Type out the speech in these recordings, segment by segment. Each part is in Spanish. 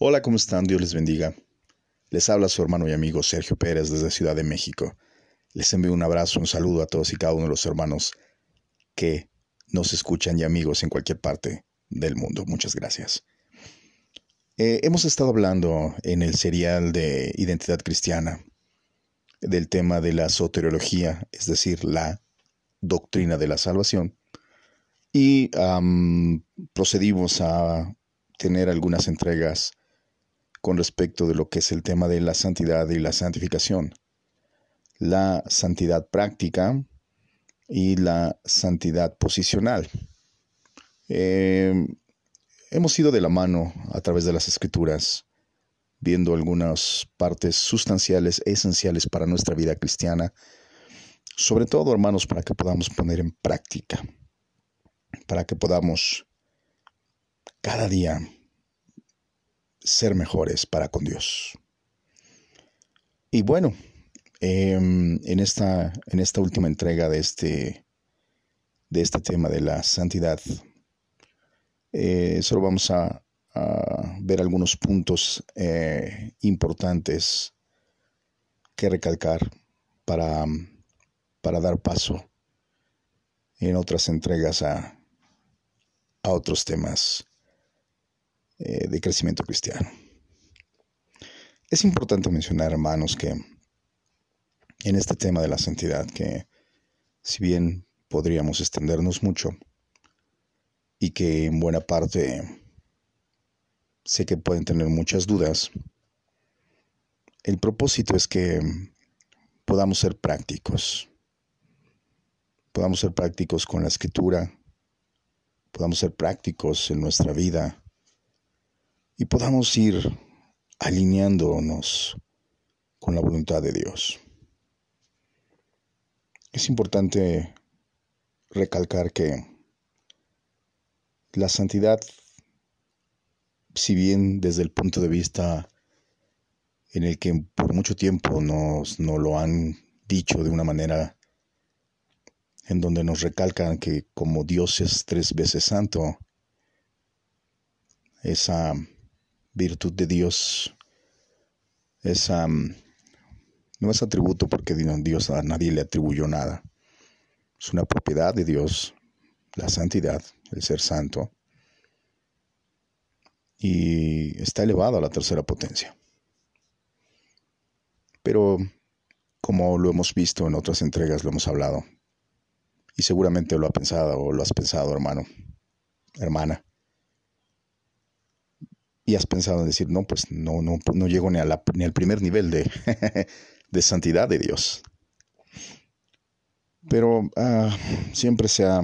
Hola, ¿cómo están? Dios les bendiga. Les habla su hermano y amigo Sergio Pérez desde Ciudad de México. Les envío un abrazo, un saludo a todos y cada uno de los hermanos que nos escuchan y amigos en cualquier parte del mundo. Muchas gracias. Eh, hemos estado hablando en el serial de Identidad Cristiana del tema de la soteriología, es decir, la doctrina de la salvación, y procedimos a tener algunas entregas con respecto de lo que es el tema de la santidad y la santificación. La santidad práctica y la santidad posicional. Eh, hemos ido de la mano a través de las escrituras, viendo algunas partes sustanciales, esenciales para nuestra vida cristiana, sobre todo, hermanos, para que podamos poner en práctica, para que podamos cada día ser mejores para con Dios. Y bueno, em, en, esta, en esta última entrega de este, de este tema de la santidad, eh, solo vamos a, ver algunos puntos eh, importantes que recalcar para, para dar paso en otras entregas a, a otros temas eh, de crecimiento cristiano. Es importante mencionar, hermanos, que en este tema de la santidad, que si bien podríamos extendernos mucho y que en buena parte sé que pueden tener muchas dudas, el propósito es que podamos ser prácticos, podamos ser prácticos con la escritura, podamos ser prácticos en nuestra vida, y podamos ir alineándonos con la voluntad de Dios. Es importante recalcar que la santidad, si bien desde el punto de vista en el que por mucho tiempo nos, lo han dicho de una manera en donde nos recalcan que como Dios es tres veces santo, esa virtud de Dios es, no es atributo porque Dios a nadie le atribuyó nada. Es una propiedad de Dios, la santidad, el ser santo. Y está elevado a la tercera potencia. Pero, como lo hemos visto en otras entregas, lo hemos hablado. Y seguramente lo ha pensado o lo has pensado, hermano, hermana y has pensado en decir, no, pues no, no, no llego ni, a la, ni al primer nivel de, de santidad de Dios. Pero ah, siempre se ha,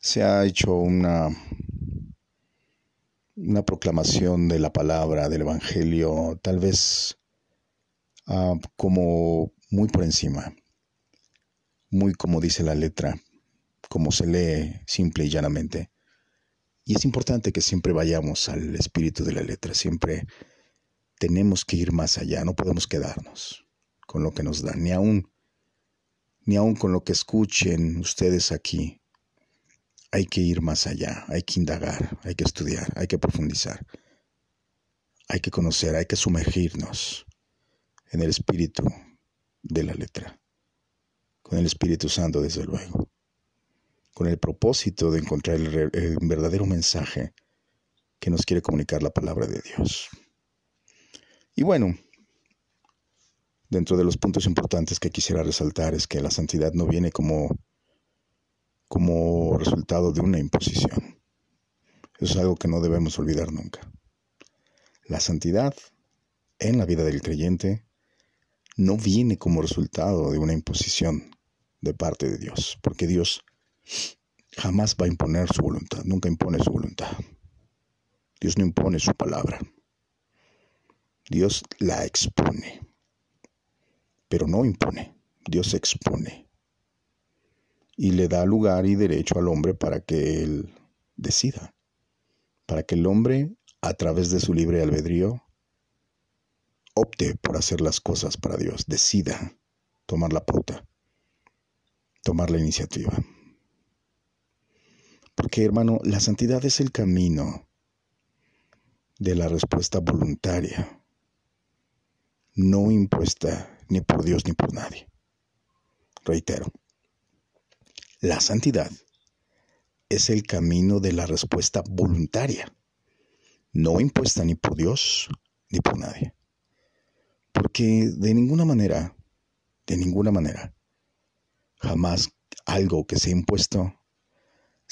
se ha hecho una, una proclamación de la palabra, del Evangelio, tal vez ah, como muy por encima, muy como dice la letra, como se lee simple y llanamente. Y es importante que siempre vayamos al espíritu de la letra, siempre tenemos que ir más allá, no podemos quedarnos con lo que nos dan, ni aún, ni aún con lo que escuchen ustedes aquí. Hay que ir más allá, hay que indagar, hay que estudiar, hay que profundizar, hay que conocer, hay que sumergirnos en el espíritu de la letra, con el Espíritu Santo desde luego con el propósito de encontrar el, verdadero mensaje que nos quiere comunicar la palabra de Dios. Y bueno, dentro de los puntos importantes que quisiera resaltar es que la santidad no viene como, como resultado de una imposición. Eso es algo que no debemos olvidar nunca. La santidad en la vida del creyente no viene como resultado de una imposición de parte de Dios, porque Dios jamás va a imponer su voluntad, nunca impone su voluntad. Dios no impone su palabra. Dios la expone, pero no impone. Dios expone y le da lugar y derecho al hombre para que él decida, para que el hombre, a través de su libre albedrío, opte por hacer las cosas para Dios, decida tomar la pauta, tomar la iniciativa. Porque hermano, la santidad es el camino de la respuesta voluntaria, no impuesta ni por Dios ni por nadie. Reitero, la santidad es el camino de la respuesta voluntaria, no impuesta ni por Dios ni por nadie. Porque de ninguna manera, de ninguna manera, jamás algo que sea impuesto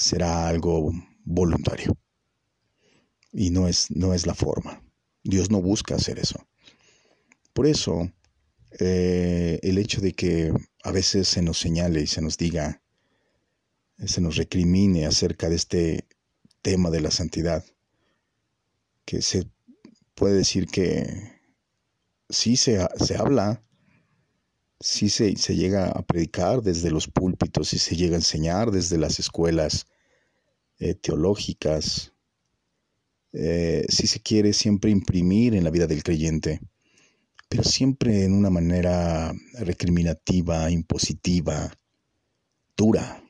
será algo voluntario. Y no es, no es la forma. Dios no busca hacer eso. Por eso, eh, el hecho de que a veces se nos señale y se nos diga, se nos recrimine acerca de este tema de la santidad, que se puede decir que sí se, se habla, sí se, se, llega a predicar desde los púlpitos y se llega a enseñar desde las escuelas eh, teológicas, eh, si se quiere siempre imprimir en la vida del creyente, pero siempre en una manera recriminativa, impositiva, dura,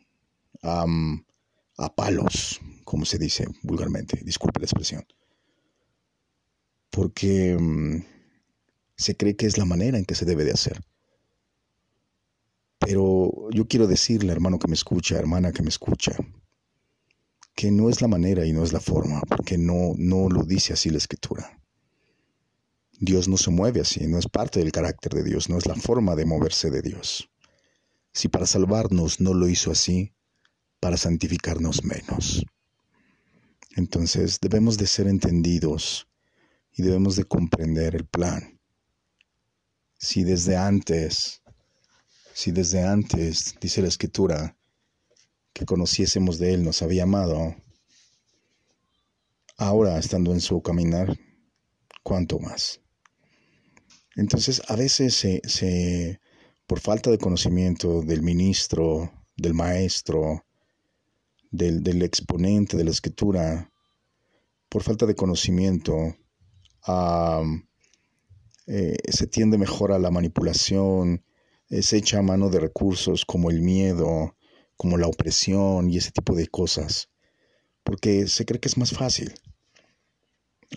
a palos, como se dice vulgarmente, disculpe la expresión, porque mm, se cree que es la manera en que se debe de hacer. Pero yo quiero decirle, hermano que me escucha, hermana que me escucha, que no es la manera y no es la forma, porque no, no lo dice así la escritura. Dios no se mueve así, no es parte del carácter de Dios, no es la forma de moverse de Dios. Si para salvarnos no lo hizo así, para santificarnos menos. Entonces debemos de ser entendidos y debemos de comprender el plan. Si desde antes, si desde antes, dice la escritura, que conociésemos de Él nos había amado, ahora estando en su caminar, cuánto más. Entonces, a veces se, por falta de conocimiento del ministro, del maestro, del, exponente de la escritura, por falta de conocimiento, eh, se tiende mejor a la manipulación, se echa a mano de recursos como el miedo, como la opresión y ese tipo de cosas, porque se cree que es más fácil,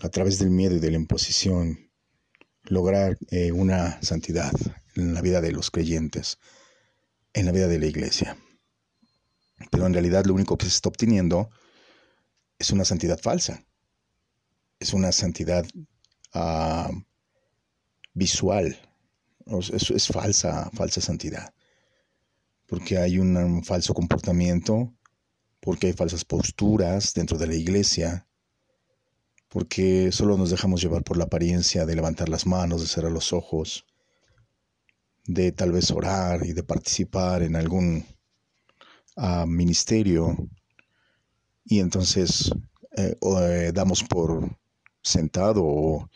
a través del miedo y de la imposición, lograr eh, una santidad en la vida de los creyentes, en la vida de la iglesia. Pero en realidad lo único que se está obteniendo es una santidad falsa, es una santidad ah, visual, es, es falsa, falsa santidad porque hay un falso comportamiento, porque hay falsas posturas dentro de la iglesia, porque solo nos dejamos llevar por la apariencia de levantar las manos, de cerrar los ojos, de tal vez orar y de participar en algún ah, ministerio, y entonces eh, eh, damos por sentado o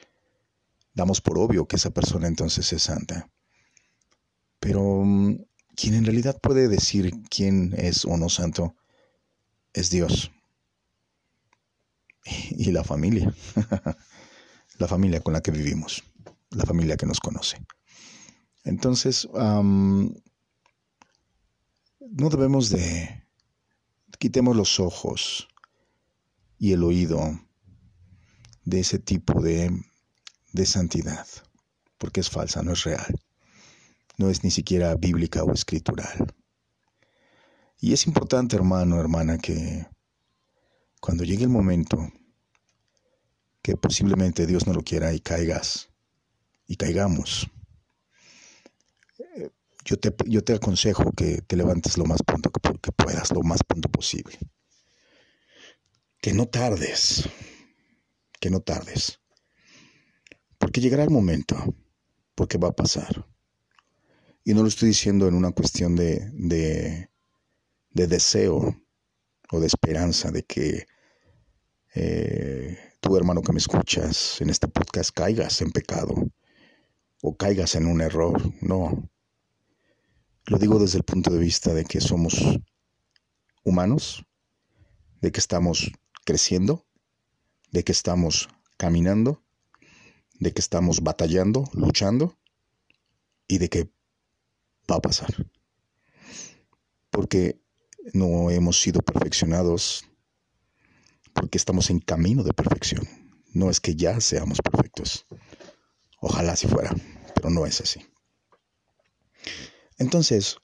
damos por obvio que esa persona entonces es santa. Pero mm, quien en realidad puede decir quién es o no santo es Dios. Y la familia. la familia con la que vivimos. La familia que nos conoce. Entonces, no debemos de... Quitemos los ojos y el oído de ese tipo de, de santidad, porque es falsa, no es real no es ni siquiera bíblica o escritural. Y es importante, hermano, hermana, que cuando llegue el momento que posiblemente Dios no lo quiera y caigas, y caigamos, yo te, yo te aconsejo que te levantes lo más pronto que, que puedas, lo más pronto posible. Que no tardes, que no tardes. Porque llegará el momento, porque va a pasar. Y no lo estoy diciendo en una cuestión de, de, deseo o de esperanza de que eh, tú, hermano que me escuchas en este podcast, caigas en pecado o caigas en un error. No. Lo digo desde el punto de vista de que somos humanos, de que estamos creciendo, de que estamos caminando, de que estamos batallando, luchando y de que va a pasar. Porque no hemos sido perfeccionados, porque estamos en camino de perfección. No es que ya seamos perfectos. Ojalá si fuera, pero no es así. Entonces,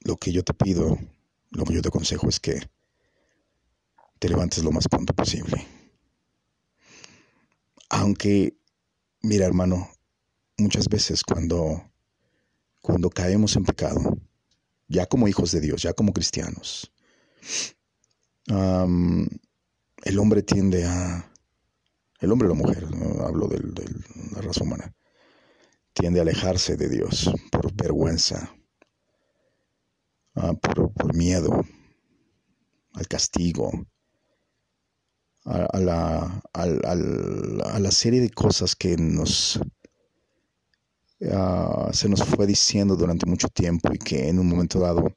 lo que yo te pido, lo que yo te aconsejo es que te levantes lo más pronto posible. Aunque, mira hermano, muchas veces cuando, cuando caemos en pecado, ya como hijos de Dios, ya como cristianos, el hombre tiende a, el hombre o la mujer, hablo de la raza humana, tiende a alejarse de Dios por vergüenza, ah, por, miedo al castigo, a, la, a, la, serie de cosas que nos ah, se nos fue diciendo durante mucho tiempo y que en un momento dado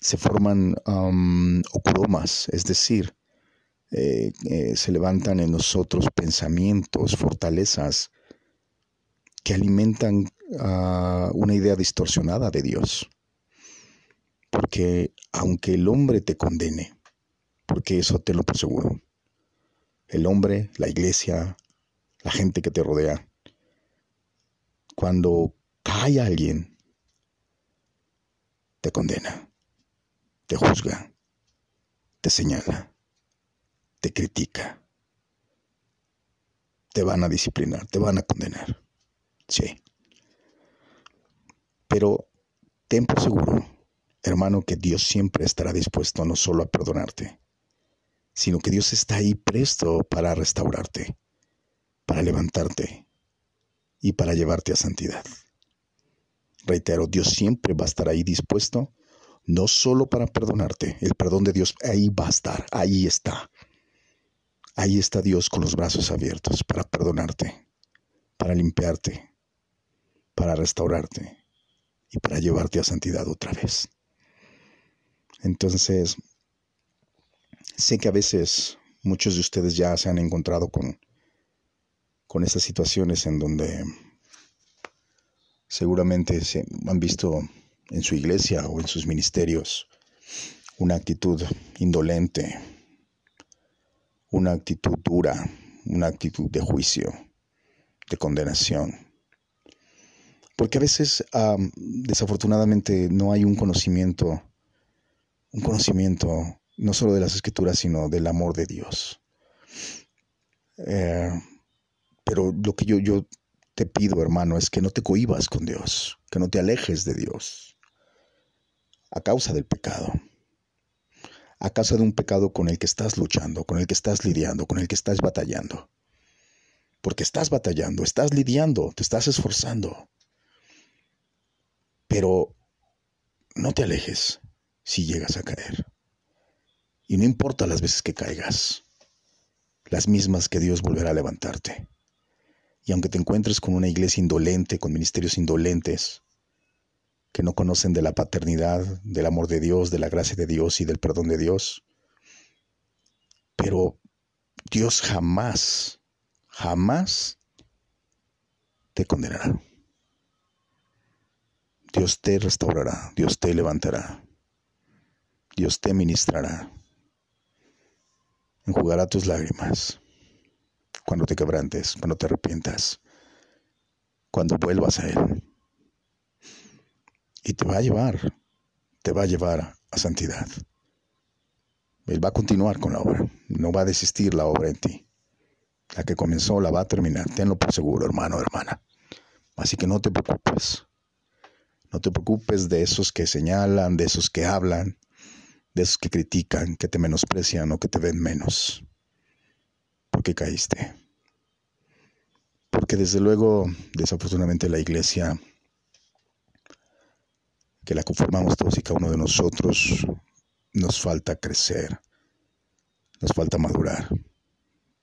se forman um, es decir, eh, eh, se levantan en nosotros pensamientos, fortalezas que alimentan uh, una idea distorsionada de Dios. Porque aunque el hombre te condene, porque eso te lo por seguro, el hombre, la iglesia, la gente que te rodea, cuando cae alguien, te condena te juzga, te señala, te critica, te van a disciplinar, te van a condenar. Sí. Pero ten por seguro, hermano, que Dios siempre estará dispuesto no solo a perdonarte, sino que Dios está ahí presto para restaurarte, para levantarte y para llevarte a santidad. Reitero, Dios siempre va a estar ahí dispuesto no solo para perdonarte, el perdón de Dios ahí va a estar, ahí está. Ahí está Dios con los brazos abiertos para perdonarte, para limpiarte, para restaurarte y para llevarte a santidad otra vez. Entonces, sé que a veces muchos de ustedes ya se han encontrado con, con estas situaciones en donde seguramente se han visto en su iglesia o en sus ministerios una actitud indolente, una actitud dura, una actitud de juicio, de condenación. Porque a veces, desafortunadamente, no hay un conocimiento, un conocimiento no solo de las escrituras, sino del amor de Dios. Eh, pero lo que yo, te pido, hermano, es que no te cohibas con Dios, que no te alejes de Dios a causa del pecado. A causa de un pecado con el que estás luchando, con el que estás lidiando, con el que estás batallando. Porque estás batallando, estás lidiando, te estás esforzando. Pero no te alejes si llegas a caer. Y no importa las veces que caigas, las mismas que Dios volverá a levantarte. Y aunque te encuentres con una iglesia indolente, con ministerios indolentes, que no conocen de la paternidad, del amor de Dios, de la gracia de Dios y del perdón de Dios. Pero Dios jamás, jamás te condenará. Dios te restaurará, Dios te levantará, Dios te ministrará, enjugará tus lágrimas cuando te quebrantes, cuando te arrepientas, cuando vuelvas a Él y te va a llevar, te va a llevar a santidad. Él va a continuar con la obra, no va a desistir la obra en ti. La que comenzó la va a terminar, tenlo por seguro, hermano, hermana. Así que no te preocupes. No te preocupes de esos que señalan, de esos que hablan, de esos que critican, que te menosprecian o que te ven menos. Porque caíste. Porque desde luego, desafortunadamente, la iglesia que la conformamos todos y cada uno de nosotros, nos falta crecer, nos falta madurar,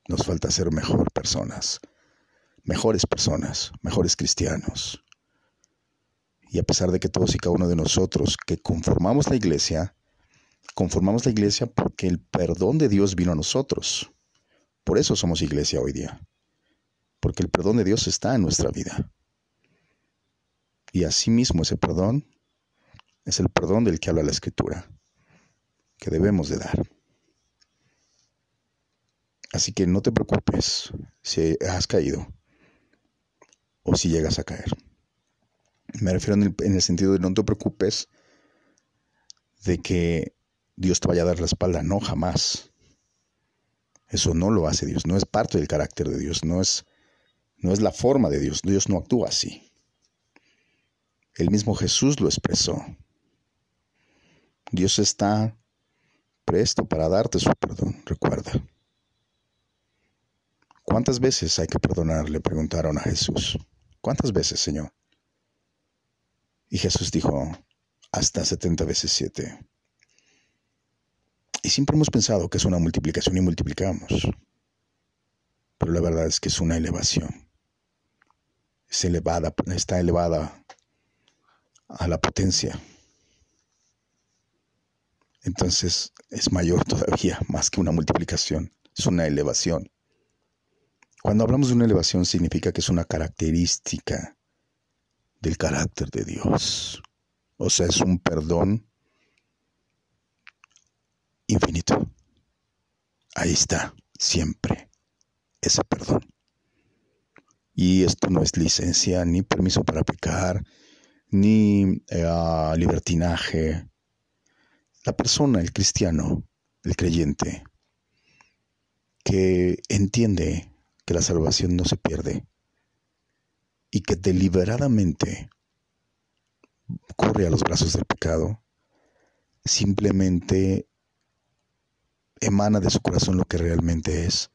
nos falta ser mejor personas, mejores personas, mejores cristianos. Y a pesar de que todos y cada uno de nosotros que conformamos la iglesia, conformamos la iglesia porque el perdón de Dios vino a nosotros. Por eso somos iglesia hoy día. Porque el perdón de Dios está en nuestra vida. Y asimismo ese perdón es el perdón del que habla la Escritura, que debemos de dar. Así que no te preocupes si has caído o si llegas a caer. Me refiero en el, sentido de no te preocupes de que Dios te vaya a dar la espalda. No, jamás. Eso no lo hace Dios. No es parte del carácter de Dios. No es, no es la forma de Dios. Dios no actúa así. El mismo Jesús lo expresó. Dios está presto para darte su perdón, recuerda. ¿Cuántas veces hay que perdonar? Le preguntaron a Jesús. ¿Cuántas veces, Señor? Y Jesús dijo, hasta 70 veces 7. Y siempre hemos pensado que es una multiplicación y multiplicamos. Pero la verdad es que es una elevación. Es elevada, está elevada a la potencia. Entonces es mayor todavía, más que una multiplicación, es una elevación. Cuando hablamos de una elevación significa que es una característica del carácter de Dios. O sea, es un perdón infinito. Ahí está, siempre, ese perdón. Y esto no es licencia, ni permiso para pecar, ni eh, libertinaje. La persona, el cristiano, el creyente, que entiende que la salvación no se pierde y que deliberadamente corre a los brazos del pecado, simplemente emana de su corazón lo que realmente es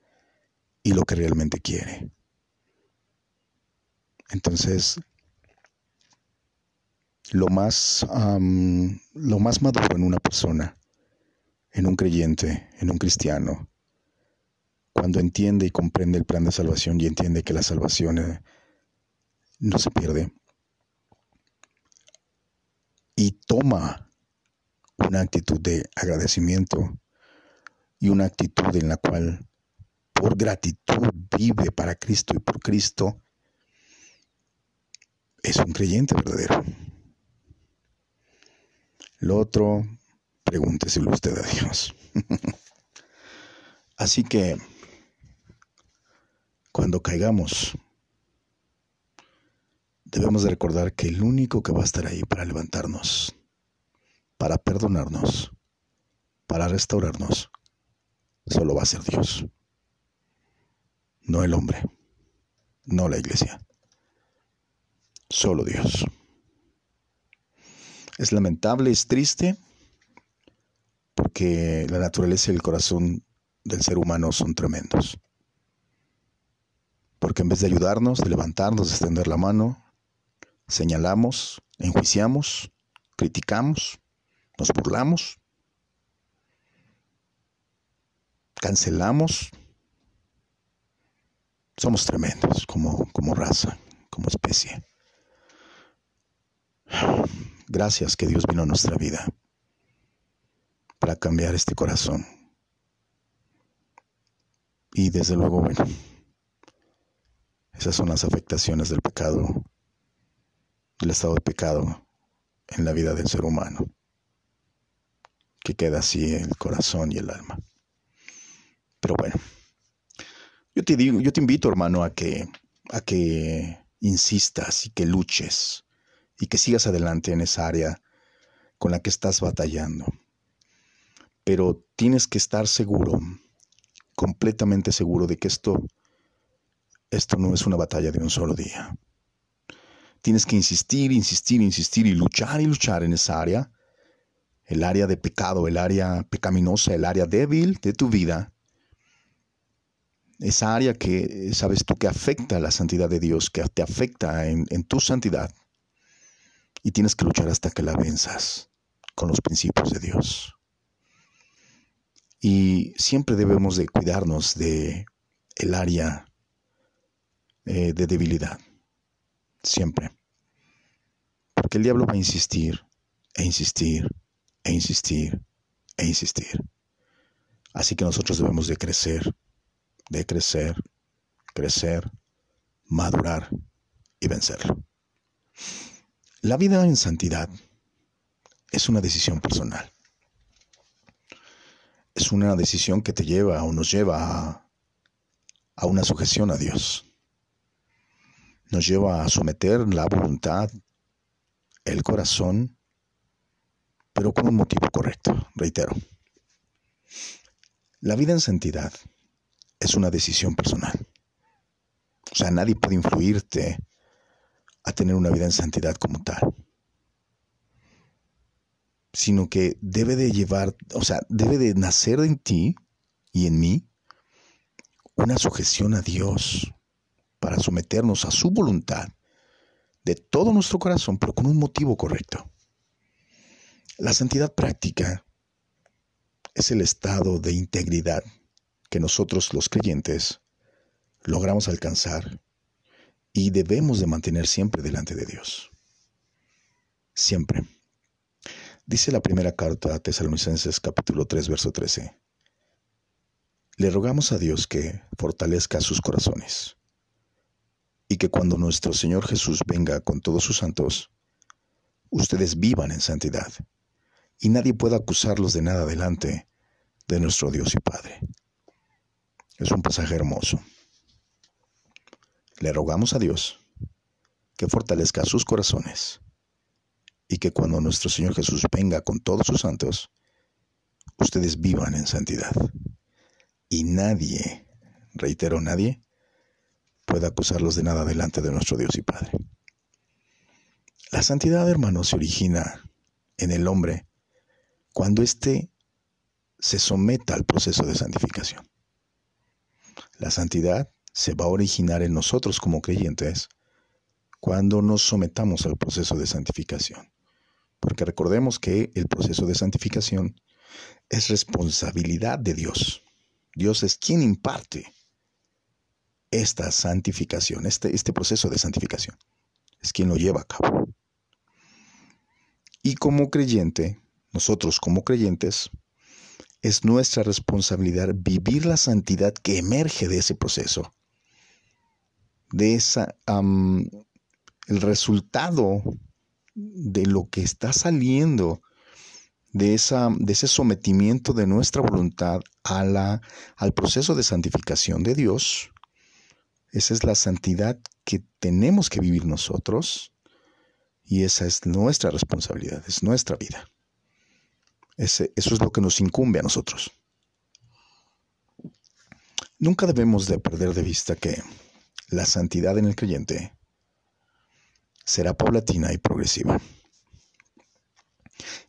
y lo que realmente quiere. Entonces, lo más, lo más maduro en una persona, en un creyente, en un cristiano, cuando entiende y comprende el plan de salvación y entiende que la salvación eh, no se pierde, y toma una actitud de agradecimiento y una actitud en la cual por gratitud vive para Cristo y por Cristo, es un creyente verdadero. Lo otro, pregúnteselo usted a Dios. Así que, cuando caigamos, debemos de recordar que el único que va a estar ahí para levantarnos, para perdonarnos, para restaurarnos, solo va a ser Dios. No el hombre, no la iglesia, solo Dios. Es lamentable, es triste, porque la naturaleza y el corazón del ser humano son tremendos. Porque en vez de ayudarnos, de levantarnos, de extender la mano, señalamos, enjuiciamos, criticamos, nos burlamos, cancelamos. Somos tremendos como, como raza, como especie. Gracias que Dios vino a nuestra vida para cambiar este corazón. Y desde luego, bueno, esas son las afectaciones del pecado, del estado de pecado en la vida del ser humano, que queda así el corazón y el alma. Pero bueno, yo te digo, yo te invito, hermano, a que, a que insistas y que luches y que sigas adelante en esa área con la que estás batallando. Pero tienes que estar seguro, completamente seguro de que esto, esto no es una batalla de un solo día. Tienes que insistir, insistir, insistir y luchar y luchar en esa área, el área de pecado, el área pecaminosa, el área débil de tu vida, esa área que sabes tú que afecta a la santidad de Dios, que te afecta en, en tu santidad y tienes que luchar hasta que la venzas con los principios de Dios. Y siempre debemos de cuidarnos de el área eh, de debilidad. Siempre. Porque el diablo va a insistir, e insistir, e insistir, e insistir. Así que nosotros debemos de crecer, de crecer, crecer, madurar y vencerlo. La vida en santidad es una decisión personal. Es una decisión que te lleva o nos lleva a una sujeción a Dios. Nos lleva a someter la voluntad, el corazón, pero con un motivo correcto, reitero. La vida en santidad es una decisión personal. O sea, nadie puede influirte a tener una vida en santidad como tal. Sino que debe de llevar, o sea, debe de nacer en ti y en mí una sujeción a Dios para someternos a su voluntad de todo nuestro corazón, pero con un motivo correcto. La santidad práctica es el estado de integridad que nosotros los creyentes logramos alcanzar y debemos de mantener siempre delante de Dios. Siempre. Dice la primera carta a Tesalonicenses capítulo 3 verso 13. Le rogamos a Dios que fortalezca sus corazones y que cuando nuestro Señor Jesús venga con todos sus santos, ustedes vivan en santidad y nadie pueda acusarlos de nada delante de nuestro Dios y Padre. Es un pasaje hermoso. Le rogamos a Dios que fortalezca sus corazones y que cuando nuestro Señor Jesús venga con todos sus santos, ustedes vivan en santidad. Y nadie, reitero, nadie, pueda acusarlos de nada delante de nuestro Dios y Padre. La santidad, hermano, se origina en el hombre cuando éste se someta al proceso de santificación. La santidad se va a originar en nosotros como creyentes cuando nos sometamos al proceso de santificación. Porque recordemos que el proceso de santificación es responsabilidad de Dios. Dios es quien imparte esta santificación, este, este proceso de santificación. Es quien lo lleva a cabo. Y como creyente, nosotros como creyentes, es nuestra responsabilidad vivir la santidad que emerge de ese proceso de esa, el resultado de lo que está saliendo de, esa, de ese sometimiento de nuestra voluntad a la, al proceso de santificación de Dios, esa es la santidad que tenemos que vivir nosotros y esa es nuestra responsabilidad, es nuestra vida. Eso es lo que nos incumbe a nosotros. Nunca debemos de perder de vista que la santidad en el creyente será paulatina y progresiva.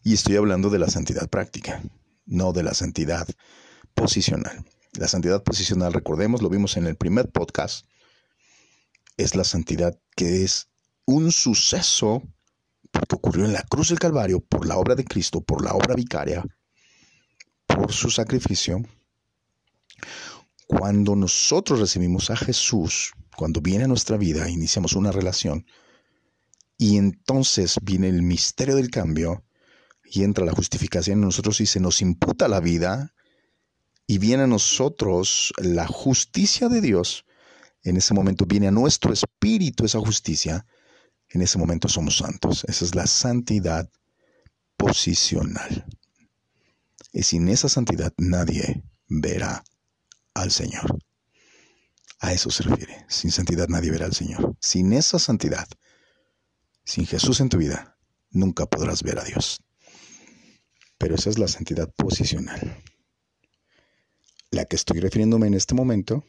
Y estoy hablando de la santidad práctica, no de la santidad posicional. La santidad posicional, recordemos, lo vimos en el primer podcast, es la santidad que es un suceso porque ocurrió en la cruz del Calvario por la obra de Cristo, por la obra vicaria, por su sacrificio. Cuando nosotros recibimos a Jesús, cuando viene a nuestra vida, iniciamos una relación y entonces viene el misterio del cambio y entra la justificación en nosotros y se nos imputa la vida y viene a nosotros la justicia de Dios. En ese momento viene a nuestro espíritu esa justicia. En ese momento somos santos. Esa es la santidad posicional. Y sin esa santidad nadie verá al Señor. A eso se refiere. Sin santidad nadie verá al Señor. Sin esa santidad, sin Jesús en tu vida, nunca podrás ver a Dios. Pero esa es la santidad posicional. La que estoy refiriéndome en este momento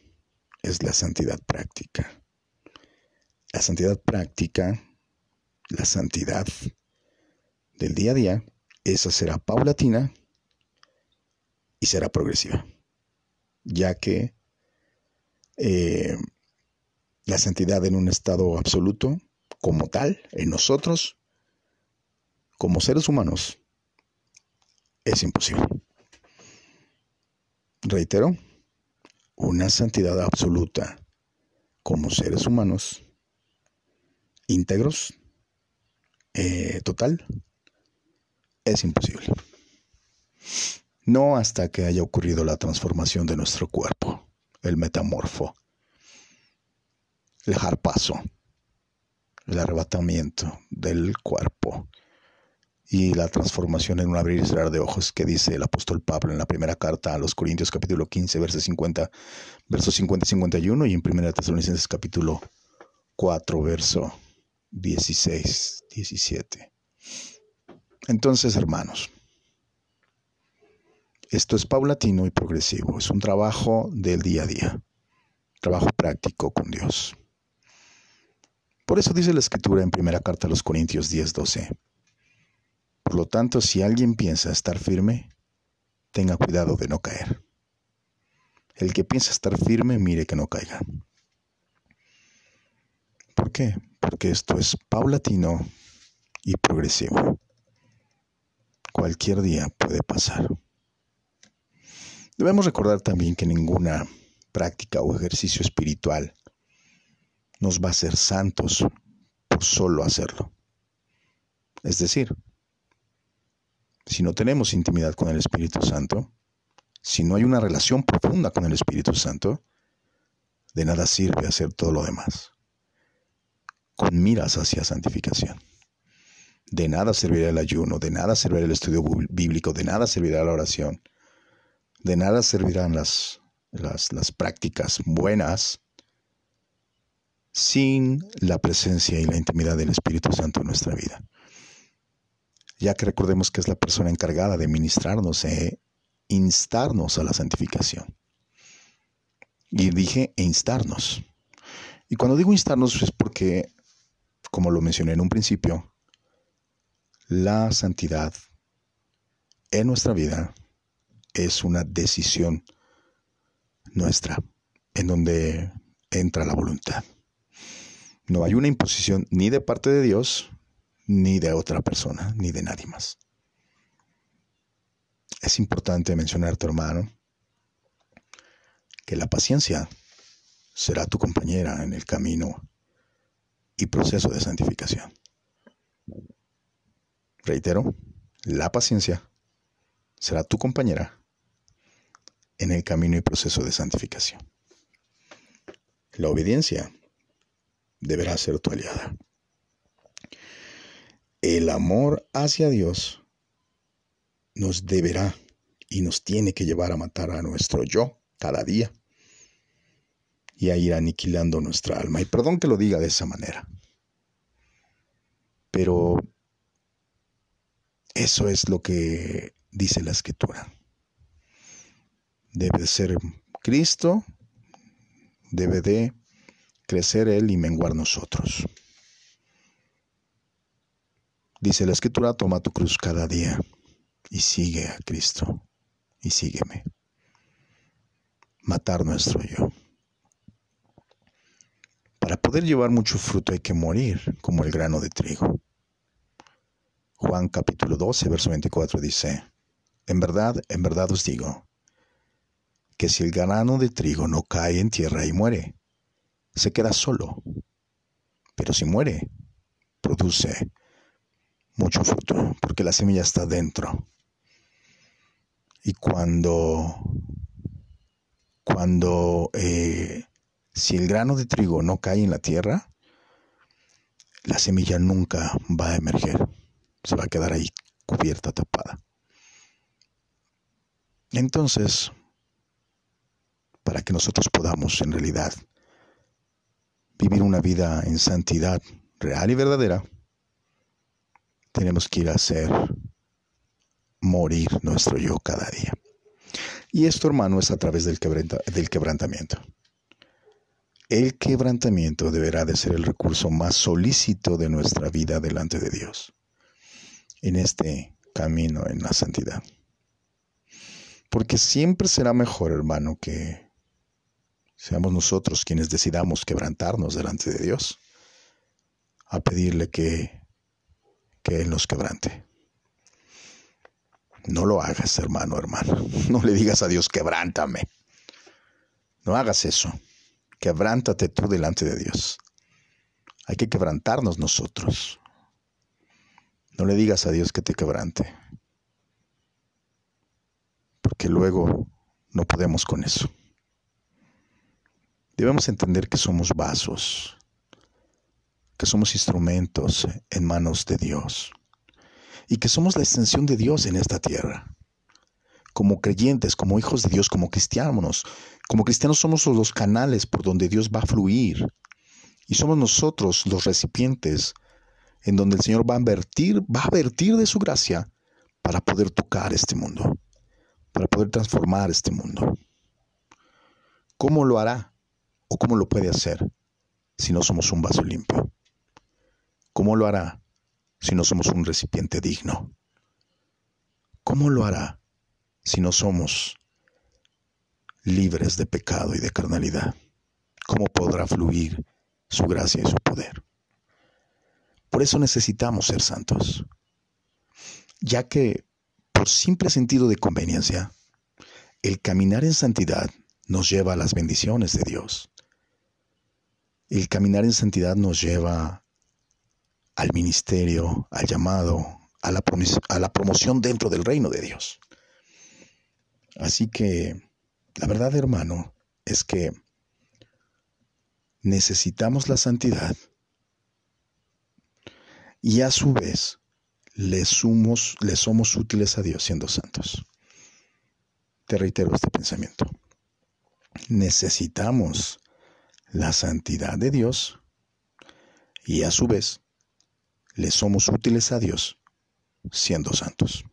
es la santidad práctica. La santidad práctica, la santidad del día a día, esa será paulatina y será progresiva, ya que eh, la santidad en un estado absoluto, como tal, en nosotros, como seres humanos, es imposible. Reitero, una santidad absoluta como seres humanos, íntegros, eh, total, es imposible. No hasta que haya ocurrido la transformación de nuestro cuerpo el metamorfo, el paso, el arrebatamiento del cuerpo y la transformación en un abrir y cerrar de ojos que dice el apóstol Pablo en la primera carta a los Corintios capítulo 15 versos 50 versos 50 y 51 y en primera Tesalonicenses capítulo 4 verso 16 17. Entonces, hermanos, esto es paulatino y progresivo, es un trabajo del día a día, trabajo práctico con Dios. Por eso dice la escritura en primera carta a los Corintios 10, 12. Por lo tanto, si alguien piensa estar firme, tenga cuidado de no caer. El que piensa estar firme, mire que no caiga. ¿Por qué? Porque esto es paulatino y progresivo. Cualquier día puede pasar. Debemos recordar también que ninguna práctica o ejercicio espiritual nos va a hacer santos por solo hacerlo. Es decir, si no tenemos intimidad con el Espíritu Santo, si no hay una relación profunda con el Espíritu Santo, de nada sirve hacer todo lo demás, con miras hacia santificación. De nada servirá el ayuno, de nada servirá el estudio bíblico, de nada servirá la oración, de nada servirán las, las, prácticas buenas sin la presencia y la intimidad del Espíritu Santo en nuestra vida. Ya que recordemos que es la persona encargada de ministrarnos e instarnos a la santificación. Y dije instarnos. Y cuando digo instarnos es porque, como lo mencioné en un principio, la santidad en nuestra vida es una decisión nuestra, en donde entra la voluntad. No hay una imposición ni de parte de Dios, ni de otra persona, ni de nadie más. Es importante mencionarte, hermano, que la paciencia será tu compañera en el camino y proceso de santificación. Reitero, la paciencia será tu compañera en el camino y proceso de santificación. La obediencia deberá ser tu aliada. El amor hacia Dios nos deberá y nos tiene que llevar a matar a nuestro yo cada día y a ir aniquilando nuestra alma. Y perdón que lo diga de esa manera, pero eso es lo que dice la escritura. Debe de ser Cristo, debe de crecer Él y menguar nosotros. Dice la escritura, toma tu cruz cada día y sigue a Cristo y sígueme. Matar nuestro yo. Para poder llevar mucho fruto hay que morir como el grano de trigo. Juan capítulo 12, verso 24 dice, En verdad, en verdad os digo, que si el grano de trigo no cae en tierra y muere, se queda solo. Pero si muere, produce mucho fruto, porque la semilla está dentro. Y cuando, cuando, eh, si el grano de trigo no cae en la tierra, la semilla nunca va a emerger, se va a quedar ahí cubierta, tapada. Entonces, para que nosotros podamos en realidad vivir una vida en santidad real y verdadera, tenemos que ir a hacer morir nuestro yo cada día. Y esto, hermano, es a través del, del quebrantamiento. El quebrantamiento deberá de ser el recurso más solícito de nuestra vida delante de Dios, en este camino en la santidad. Porque siempre será mejor, hermano, que Seamos nosotros quienes decidamos quebrantarnos delante de Dios, a pedirle que, que Él nos quebrante. No lo hagas, hermano, hermano. No le digas a Dios, quebrántame. No hagas eso. Quebrántate tú delante de Dios. Hay que quebrantarnos nosotros. No le digas a Dios que te quebrante. Porque luego no podemos con eso. Debemos entender que somos vasos, que somos instrumentos en manos de Dios. y que somos la extensión de Dios en esta tierra. Como creyentes, como hijos de Dios, como cristianos, como cristianos somos los canales por donde Dios va a fluir y somos nosotros los recipientes en donde el Señor va a vertir, va a vertir de su gracia para poder tocar este mundo, para poder transformar este mundo. ¿Cómo lo hará o cómo lo puede hacer si no somos un vaso limpio? ¿Cómo lo hará si no somos un recipiente digno? ¿Cómo lo hará si no somos libres de pecado y de carnalidad? ¿Cómo podrá fluir su gracia y su poder? Por eso necesitamos ser santos, ya que por simple sentido de conveniencia, el caminar en santidad nos lleva a las bendiciones de Dios. El caminar en santidad nos lleva al ministerio, al llamado, a la, a la promoción dentro del reino de Dios. Así que la verdad, hermano, es que necesitamos la santidad y a su vez le, somos, le somos útiles a Dios siendo santos. Te reitero este pensamiento. Necesitamos la santidad de Dios y a su vez le somos útiles a Dios siendo santos.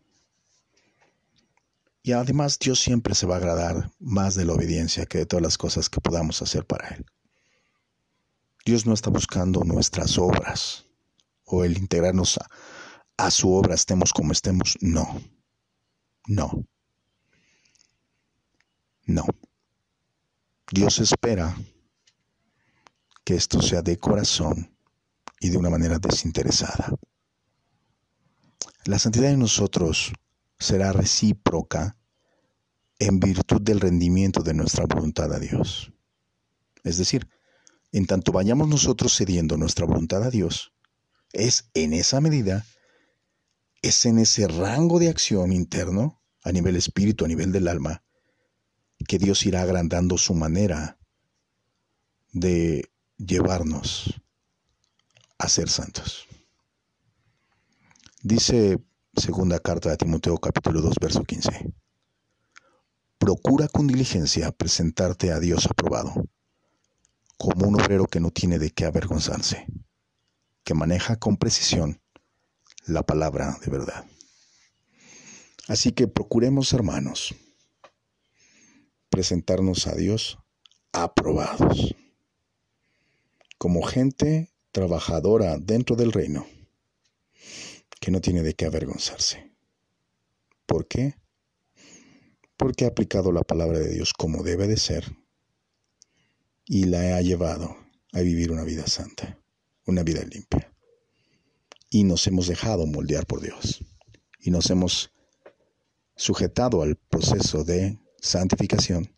Y además Dios siempre se va a agradar más de la obediencia que de todas las cosas que podamos hacer para Él. Dios no está buscando nuestras obras, o el integrarnos a, su obra, estemos como estemos. No, no, no. Dios espera que esto sea de corazón y de una manera desinteresada. La santidad de nosotros será recíproca en virtud del rendimiento de nuestra voluntad a Dios. Es decir, en tanto vayamos nosotros cediendo nuestra voluntad a Dios, es en esa medida, es en ese rango de acción interno, a nivel espíritu, a nivel del alma, que Dios irá agrandando su manera de llevarnos a ser santos. Dice segunda carta de Timoteo capítulo 2 verso 15. Procura con diligencia presentarte a Dios aprobado, como un obrero que no tiene de qué avergonzarse que maneja con precisión la palabra de verdad. Así que procuremos, hermanos, presentarnos a Dios aprobados, como gente trabajadora dentro del reino, que no tiene de qué avergonzarse. ¿Por qué? Porque ha aplicado la palabra de Dios como debe de ser y la ha llevado a vivir una vida santa una vida limpia. Y nos hemos dejado moldear por Dios. Y nos hemos sujetado al proceso de santificación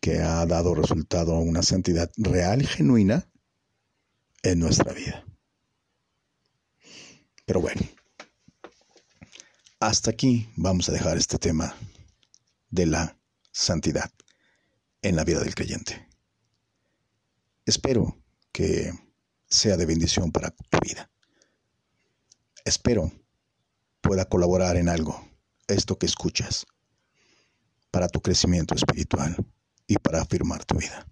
que ha dado resultado a una santidad real y genuina en nuestra vida. Pero bueno, hasta aquí vamos a dejar este tema de la santidad en la vida del creyente. Espero que sea de bendición para tu vida. Espero pueda colaborar en algo, esto que escuchas, para tu crecimiento espiritual y para afirmar tu vida.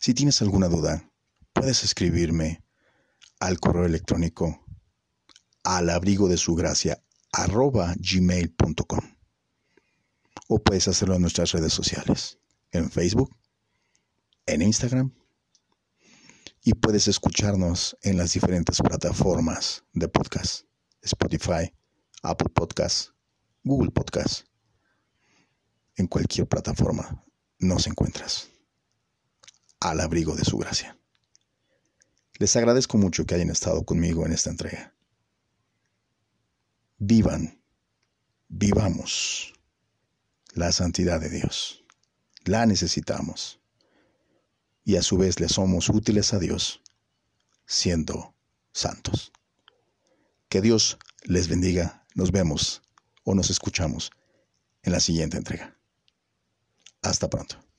Si tienes alguna duda, puedes escribirme al correo electrónico al abrigo de su gracia gmail.com o puedes hacerlo en nuestras redes sociales, en Facebook, en Instagram y puedes escucharnos en las diferentes plataformas de podcast, Spotify, Apple Podcast, Google Podcast. En cualquier plataforma nos encuentras al abrigo de su gracia. Les agradezco mucho que hayan estado conmigo en esta entrega. Vivan, vivamos la santidad de Dios. La necesitamos y a su vez le somos útiles a Dios siendo santos. Que Dios les bendiga. Nos vemos o nos escuchamos en la siguiente entrega. Hasta pronto.